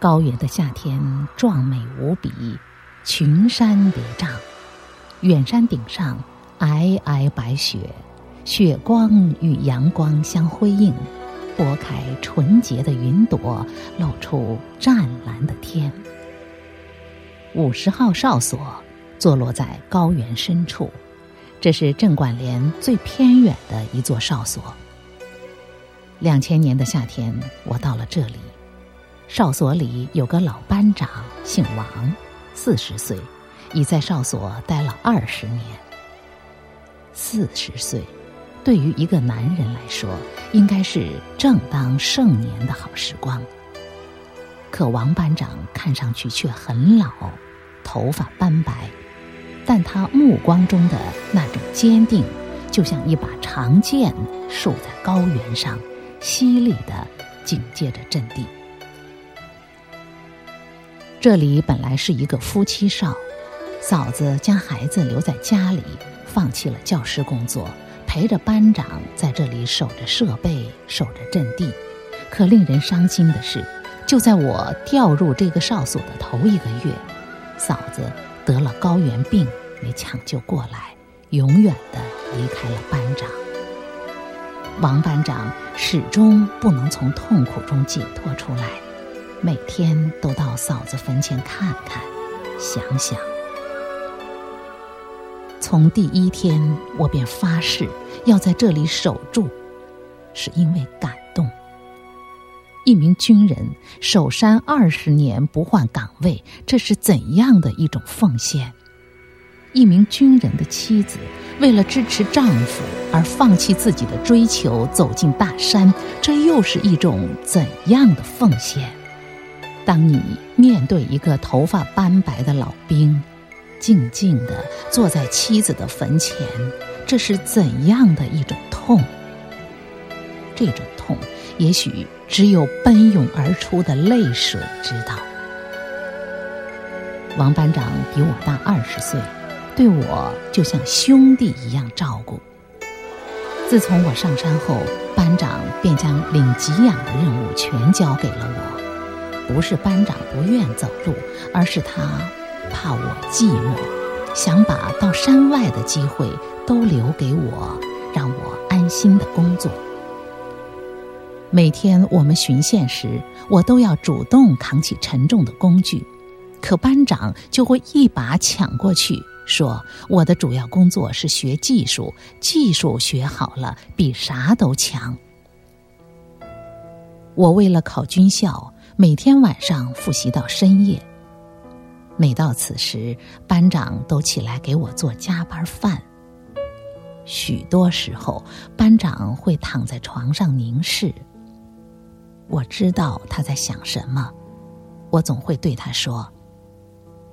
高原的夏天壮美无比，群山叠嶂，远山顶上皑皑白雪，雪光与阳光相辉映，拨开纯洁的云朵，露出湛蓝的天。五十号哨所坐落在高原深处，这是镇管连最偏远的一座哨所。两千年的夏天，我到了这里。哨所里有个老班长，姓王，四十岁，已在哨所待了二十年。四十岁，对于一个男人来说，应该是正当盛年的好时光。可王班长看上去却很老，头发斑白，但他目光中的那种坚定，就像一把长剑竖在高原上，犀利的警戒着阵地。这里本来是一个夫妻哨，嫂子将孩子留在家里，放弃了教师工作，陪着班长在这里守着设备，守着阵地。可令人伤心的是，就在我调入这个哨所的头一个月，嫂子得了高原病，没抢救过来，永远的离开了班长。王班长始终不能从痛苦中解脱出来。每天都到嫂子坟前看看，想想。从第一天我便发誓要在这里守住，是因为感动。一名军人守山二十年不换岗位，这是怎样的一种奉献？一名军人的妻子为了支持丈夫而放弃自己的追求，走进大山，这又是一种怎样的奉献？当你面对一个头发斑白的老兵，静静地坐在妻子的坟前，这是怎样的一种痛？这种痛，也许只有奔涌而出的泪水知道。王班长比我大二十岁，对我就像兄弟一样照顾。自从我上山后，班长便将领给养的任务全交给了我。不是班长不愿走路，而是他怕我寂寞，想把到山外的机会都留给我，让我安心的工作。每天我们巡线时，我都要主动扛起沉重的工具，可班长就会一把抢过去，说：“我的主要工作是学技术，技术学好了比啥都强。”我为了考军校。每天晚上复习到深夜。每到此时，班长都起来给我做加班饭。许多时候，班长会躺在床上凝视。我知道他在想什么，我总会对他说：“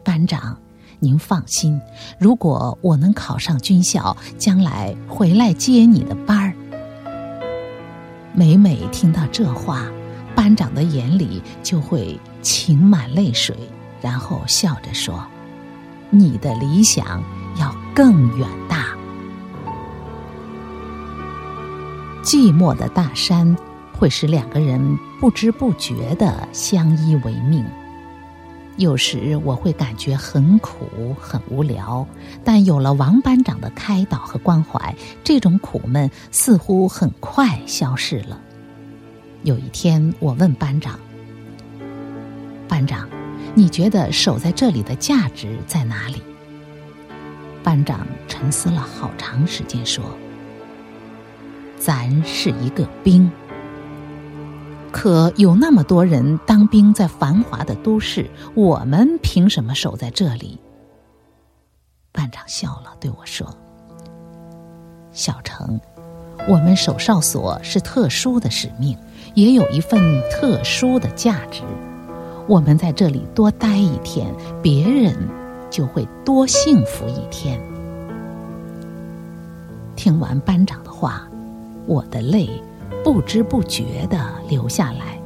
班长，您放心，如果我能考上军校，将来回来接你的班儿。”每每听到这话。班长的眼里就会噙满泪水，然后笑着说：“你的理想要更远大。”寂寞的大山会使两个人不知不觉的相依为命。有时我会感觉很苦、很无聊，但有了王班长的开导和关怀，这种苦闷似乎很快消失了。有一天，我问班长：“班长，你觉得守在这里的价值在哪里？”班长沉思了好长时间，说：“咱是一个兵，可有那么多人当兵在繁华的都市，我们凭什么守在这里？”班长笑了，对我说：“小程，我们守哨所是特殊的使命。”也有一份特殊的价值。我们在这里多待一天，别人就会多幸福一天。听完班长的话，我的泪不知不觉的流下来，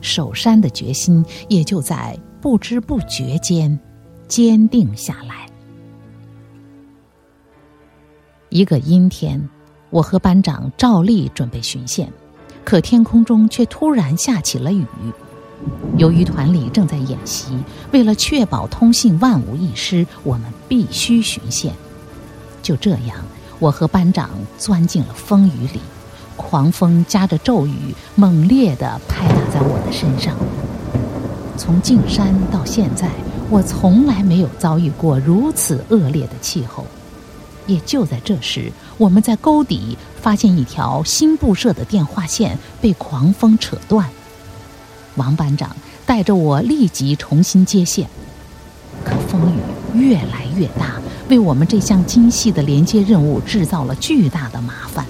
守山的决心也就在不知不觉间坚定下来。一个阴天，我和班长照例准备巡线。可天空中却突然下起了雨。由于团里正在演习，为了确保通信万无一失，我们必须巡线。就这样，我和班长钻进了风雨里，狂风夹着骤雨，猛烈地拍打在我的身上。从进山到现在，我从来没有遭遇过如此恶劣的气候。也就在这时，我们在沟底发现一条新布设的电话线被狂风扯断。王班长带着我立即重新接线，可风雨越来越大，为我们这项精细的连接任务制造了巨大的麻烦。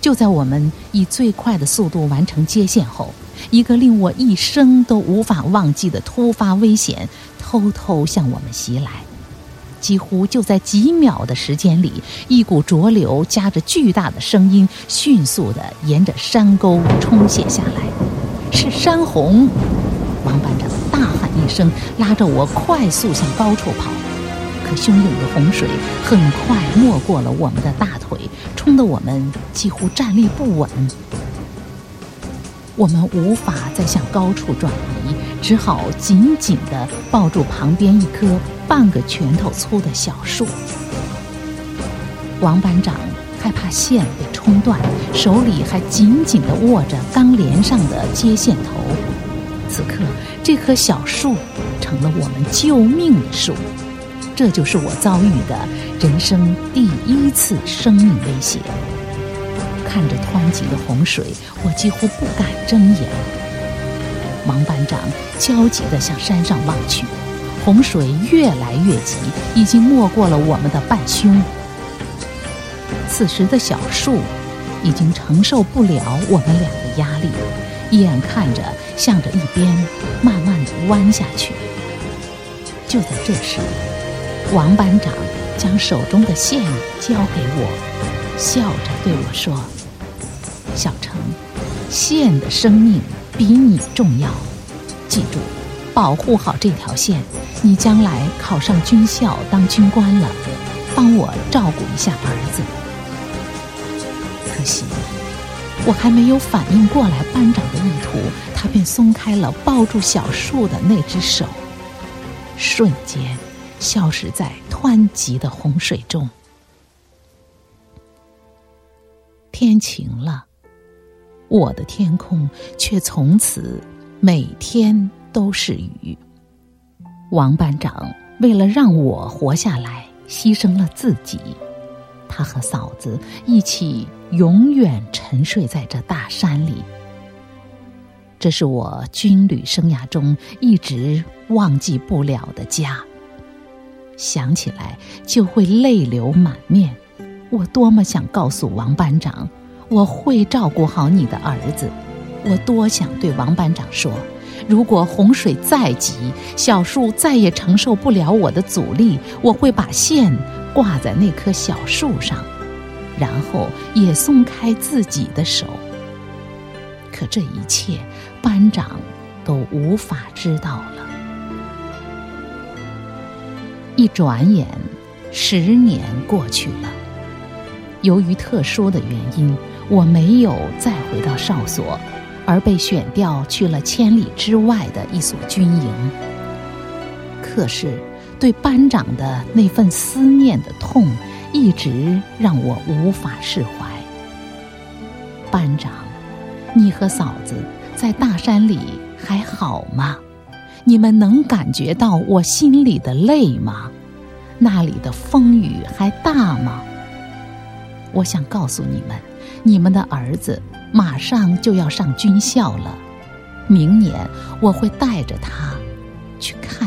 就在我们以最快的速度完成接线后，一个令我一生都无法忘记的突发危险偷偷向我们袭来。几乎就在几秒的时间里，一股浊流夹着巨大的声音，迅速地沿着山沟冲泻下来。是山洪！王班长大喊一声，拉着我快速向高处跑。可汹涌的洪水很快没过了我们的大腿，冲得我们几乎站立不稳。我们无法再向高处转移，只好紧紧地抱住旁边一棵半个拳头粗的小树。王班长害怕线被冲断，手里还紧紧地握着钢帘上的接线头。此刻，这棵小树成了我们救命的树。这就是我遭遇的人生第一次生命威胁。看着湍急的洪水，我几乎不敢睁眼。王班长焦急地向山上望去，洪水越来越急，已经没过了我们的半胸。此时的小树已经承受不了我们俩的压力，眼看着向着一边慢慢地弯下去。就在这时，王班长将手中的线交给我，笑着对我说。小程，线的生命比你重要，记住，保护好这条线。你将来考上军校当军官了，帮我照顾一下儿子。可惜，我还没有反应过来班长的意图，他便松开了抱住小树的那只手，瞬间消失在湍急的洪水中。天晴了。我的天空却从此每天都是雨。王班长为了让我活下来，牺牲了自己。他和嫂子一起永远沉睡在这大山里。这是我军旅生涯中一直忘记不了的家。想起来就会泪流满面。我多么想告诉王班长。我会照顾好你的儿子。我多想对王班长说：如果洪水再急，小树再也承受不了我的阻力，我会把线挂在那棵小树上，然后也松开自己的手。可这一切，班长都无法知道了。一转眼，十年过去了。由于特殊的原因。我没有再回到哨所，而被选调去了千里之外的一所军营。可是，对班长的那份思念的痛，一直让我无法释怀。班长，你和嫂子在大山里还好吗？你们能感觉到我心里的累吗？那里的风雨还大吗？我想告诉你们。你们的儿子马上就要上军校了，明年我会带着他去看。